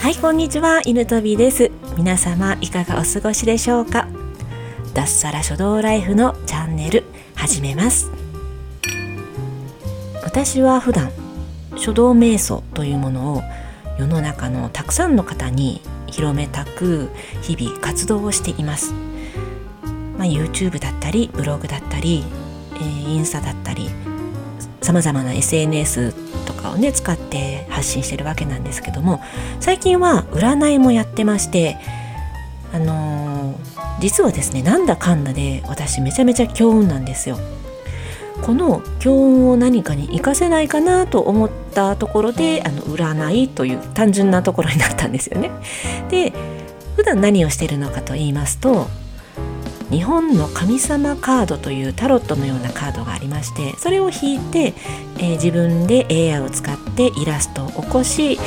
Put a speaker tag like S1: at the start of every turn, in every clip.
S1: はいこんにちは。犬飛びです。皆様いかがお過ごしでしょうか？脱サラ書道ライフのチャンネル始めます。私は普段書道瞑想というものを世の中のたくさんの方に広めたく日々活動をしています、まあ、YouTube だったりブログだったり、えー、インスタだったりさまざまな SNS とかをね使って発信してるわけなんですけども最近は占いもやってましてあのー、実はですねなんだかんだで私めちゃめちゃ強運なんですよ。この強運を何かに活かせないかなと思ったところであの占いという単純なところになったんですよね。で普段何をしてるのかと言いますと日本の神様カードというタロットのようなカードがありましてそれを引いて、えー、自分で AI を使ってイラストを起こし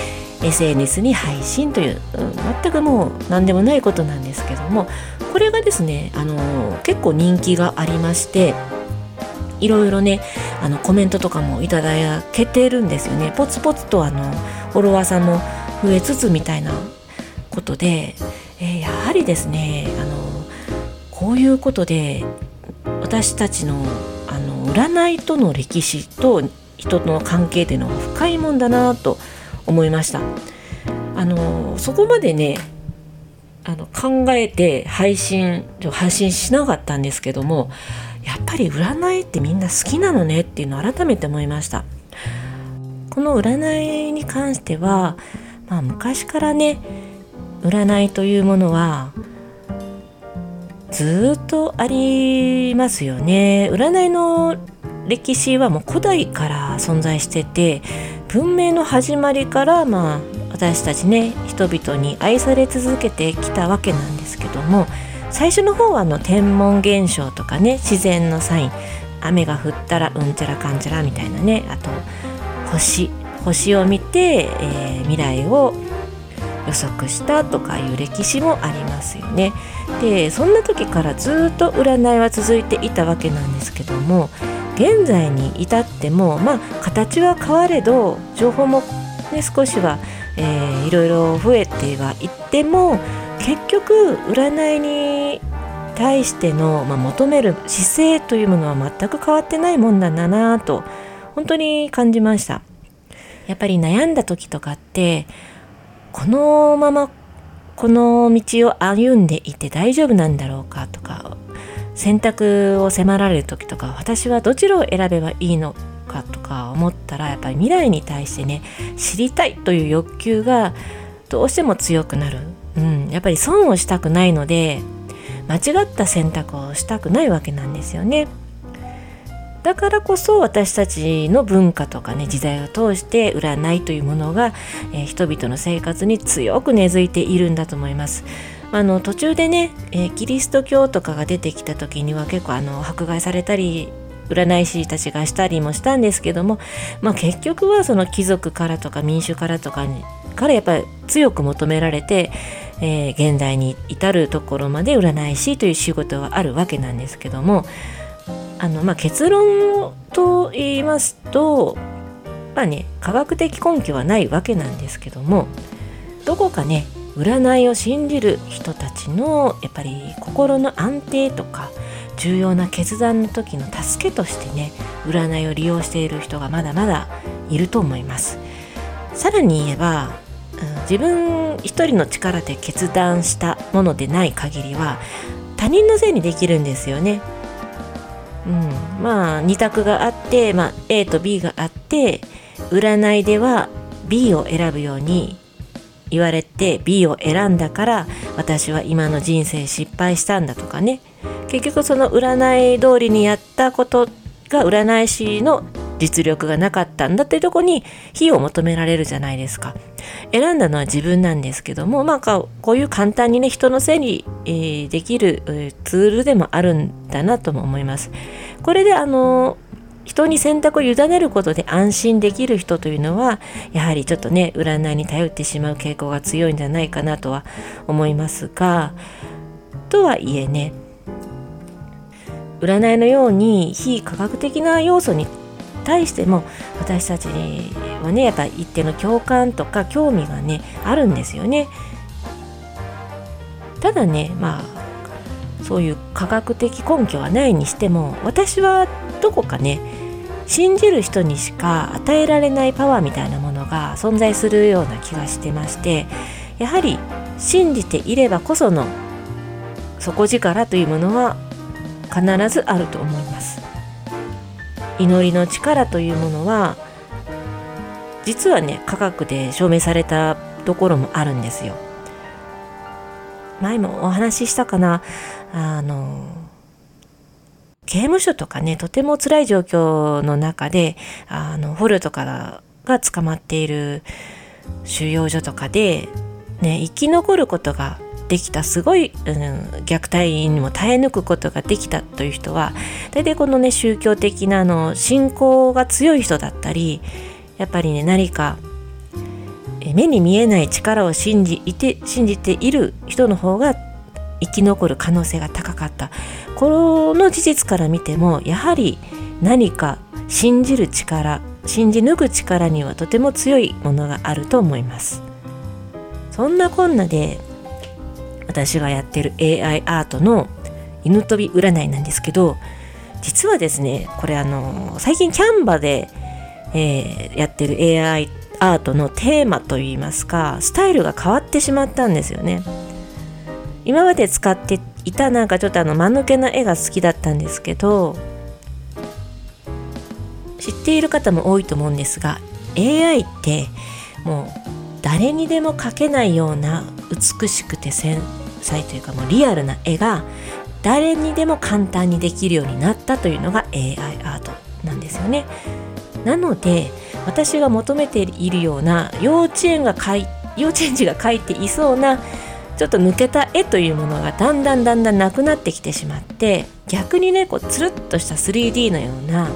S1: SNS に配信という、うん、全くもう何でもないことなんですけどもこれがですね、あのー、結構人気がありましていろいろねあのコメントとかもいただけてるんですよね。ポツポツとあのフォロワーさんも増えつつみたいなことで、えー、やはりですねこういうことで私たちのあの占いとの歴史と人との関係っていうのは深いもんだなと思いました。あのそこまでねあの考えて配信配信しなかったんですけどもやっぱり占いってみんな好きなのねっていうのを改めて思いました。この占いに関しては、まあ、昔からね占いというものはずっとありますよね。占いの歴史はもう古代から存在してて文明の始まりからまあ私たちね人々に愛され続けてきたわけなんですけども最初の方はあの天文現象とかね自然のサイン雨が降ったらうんちゃらかんちゃらみたいなねあと星星を見て、えー、未来を予測したとかいう歴史もありますよね。でそんな時からずっと占いは続いていたわけなんですけども現在に至ってもまあ形は変われど情報も、ね、少しは、えー、いろいろ増えてはいっても結局占いに対しての、まあ、求める姿勢というものは全く変わってないもんだなと本当に感じましたやっぱり悩んだ時とかってこのままこの道を歩んでいて大丈夫なんだろうかとか選択を迫られる時とか私はどちらを選べばいいのかとか思ったらやっぱり未来に対してね知りたいという欲求がどうしても強くなるうん、やっぱり損をしたくないので間違った選択をしたくないわけなんですよね。だからこそ私たちの文化とかね時代を通して占いというものが、えー、人々の生活に強く根付いているんだと思います。あの途中でね、えー、キリスト教とかが出てきた時には結構あの迫害されたり占い師たちがしたりもしたんですけども、まあ、結局はその貴族からとか民主からとかにからやっぱり強く求められて、えー、現代に至るところまで占い師という仕事はあるわけなんですけどもあの、まあ、結論と言いますとまあね科学的根拠はないわけなんですけどもどこかね占いを信じる人たちのやっぱり心の安定とか重要な決断の時の助けとしてね占いを利用している人がまだまだいると思います。さらに言えば、うん、自分一人の力で決断したものでない限りは他人のせいにできるんですよね。うん、まあ2択があって、まあ、A と B があって占いでは B を選ぶように言われて B を選んだから私は今の人生失敗したんだとかね。結局その占い通りにやったことが占い師の実力がなかったんだっていうとこに非を求められるじゃないですか。選んだのは自分なんですけども、まあ、こういう簡単にね、人のせいに、えー、できる、えー、ツールでもあるんだなとも思います。これで、あの人に選択を委ねることで安心できる人というのはやはりちょっとね占いに頼ってしまう傾向が強いんじゃないかなとは思いますがとはいえね占いのように非科学的な要素に対しても私たちはねやっぱ一定の共感とか興味がねあるんですよね。ただねまあそういう科学的根拠はないにしても私はどこかね信じる人にしか与えられないパワーみたいなものが存在するような気がしてましてやはり信じていればこその底力というものは必ずあると思います祈りの力というものは実はね科学で証明されたところもあるんですよ。前もお話ししたかな。あの刑務所とかねとても辛い状況の中であの捕虜とかが捕まっている収容所とかで、ね、生き残ることができたすごい、うん、虐待にも耐え抜くことができたという人は大体このね宗教的なあの信仰が強い人だったりやっぱりね何か目に見えない力を信じいて信じている人の方が生き残る可能性が高かった。この事実から見てもやはり何か信じる力信じ抜く力にはとても強いものがあると思います。そんなこんなで私がやってる AI アートの犬飛び占いなんですけど実はですねこれあの最近キャンバで、えー、やってる AI アートのテーマといいますかスタイルが変わってしまったんですよね。今まで使っていたなんかちょっとあの間抜けな絵が好きだったんですけど知っている方も多いと思うんですが AI ってもう誰にでも描けないような美しくて繊細というかもうリアルな絵が誰にでも簡単にできるようになったというのが AI アートなんですよね。なので私が求めているような幼稚園が描い幼稚園児が描いていそうなちょっと抜けた絵というものがだんだんだんだんなくなってきてしまって逆にねこうつるっとした 3D のような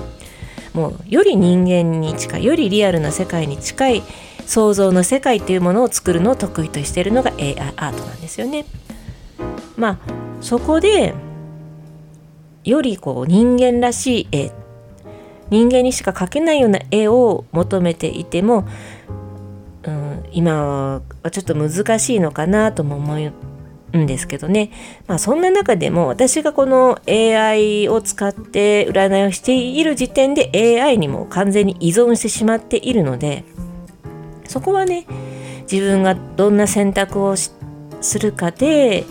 S1: もうより人間に近いよりリアルな世界に近い想像の世界というものを作るのを得意としているのが AI アートなんですよね。まあそこでよりこう人間らしい絵人間にしか描けないような絵を求めていても、うん、今はちょっと難しいのかなとも思うんですけどね、まあ、そんな中でも私がこの AI を使って占いをしている時点で AI にも完全に依存してしまっているのでそこはね自分がどんな選択をするかで、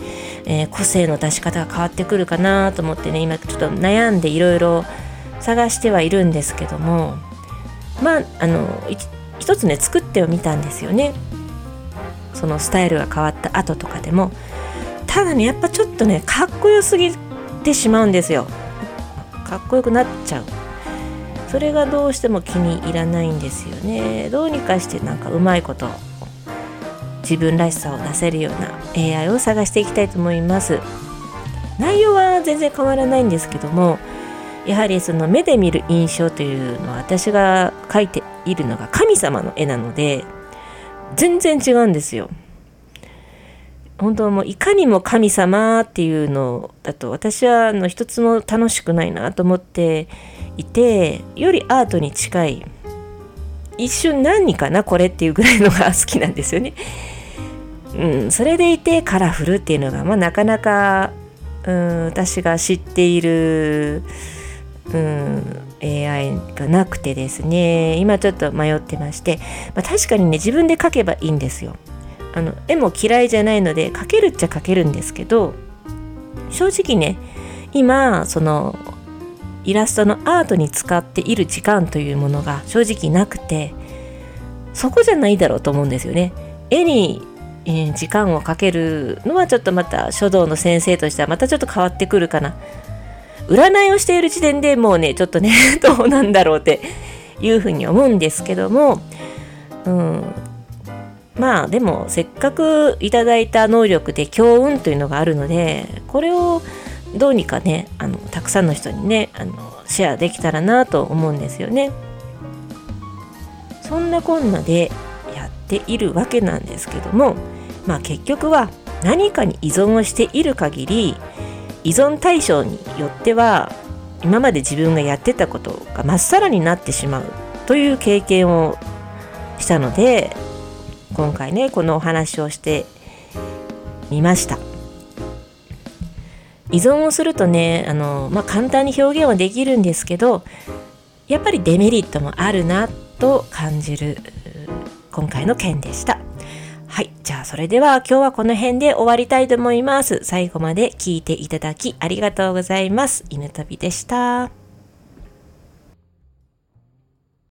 S1: えー、個性の出し方が変わってくるかなと思ってね今ちょっと悩んでいろいろ探してはいるんですけどもまああの一つね作ってはみたんですよね。そのスタイルが変わった後とかでも。ただねやっぱちょっとねかっこよすぎてしまうんですよ。かっこよくなっちゃう。それがどうしても気に入らないんですよね。どうにかしてなんかうまいこと自分らしさを出せるような AI を探していきたいと思います内容は全然変わらないんですけどもやはりその目で見る印象というのは私が描いているのが神様の絵なので全然違うんですよ。本当もういかにも神様っていうのだと私はあの一つも楽しくないなと思っていてよりアートに近い一瞬何かなこれっていうぐらいのが好きなんですよね。うん、それでいてカラフルっていうのが、まあ、なかなか、うん、私が知っているうん AI がなくてですね。今ちょっと迷ってまして、まあ、確かにね自分で描けばいいんですよ。あの絵も嫌いじゃないので描けるっちゃ描けるんですけど正直ね今そのイラストのアートに使っている時間というものが正直なくてそこじゃないだろうと思うんですよね。絵にえ時間をかけるのはちょっとまた書道の先生としてはまたちょっと変わってくるかな占いをしている時点でもうねちょっとね どうなんだろうっていうふうに思うんですけども、うん、まあでもせっかくいただいた能力で強運というのがあるのでこれをどうにかねあのたくさんの人にねあのシェアできたらなと思うんですよね。そんなこんなでやっているわけなんですけどもまあ結局は何かに依存をしている限り依存対象によっては今まで自分がやってたことがまっさらになってしまうという経験をしたので今回ねこのお話をしてみました。依存をするとねあの、まあ、簡単に表現はできるんですけどやっぱりデメリットもあるなと感じる今回の件でした。はい。じゃあそれでは今日はこの辺で終わりたいと思います。最後まで聞いていただきありがとうございます。犬旅でした。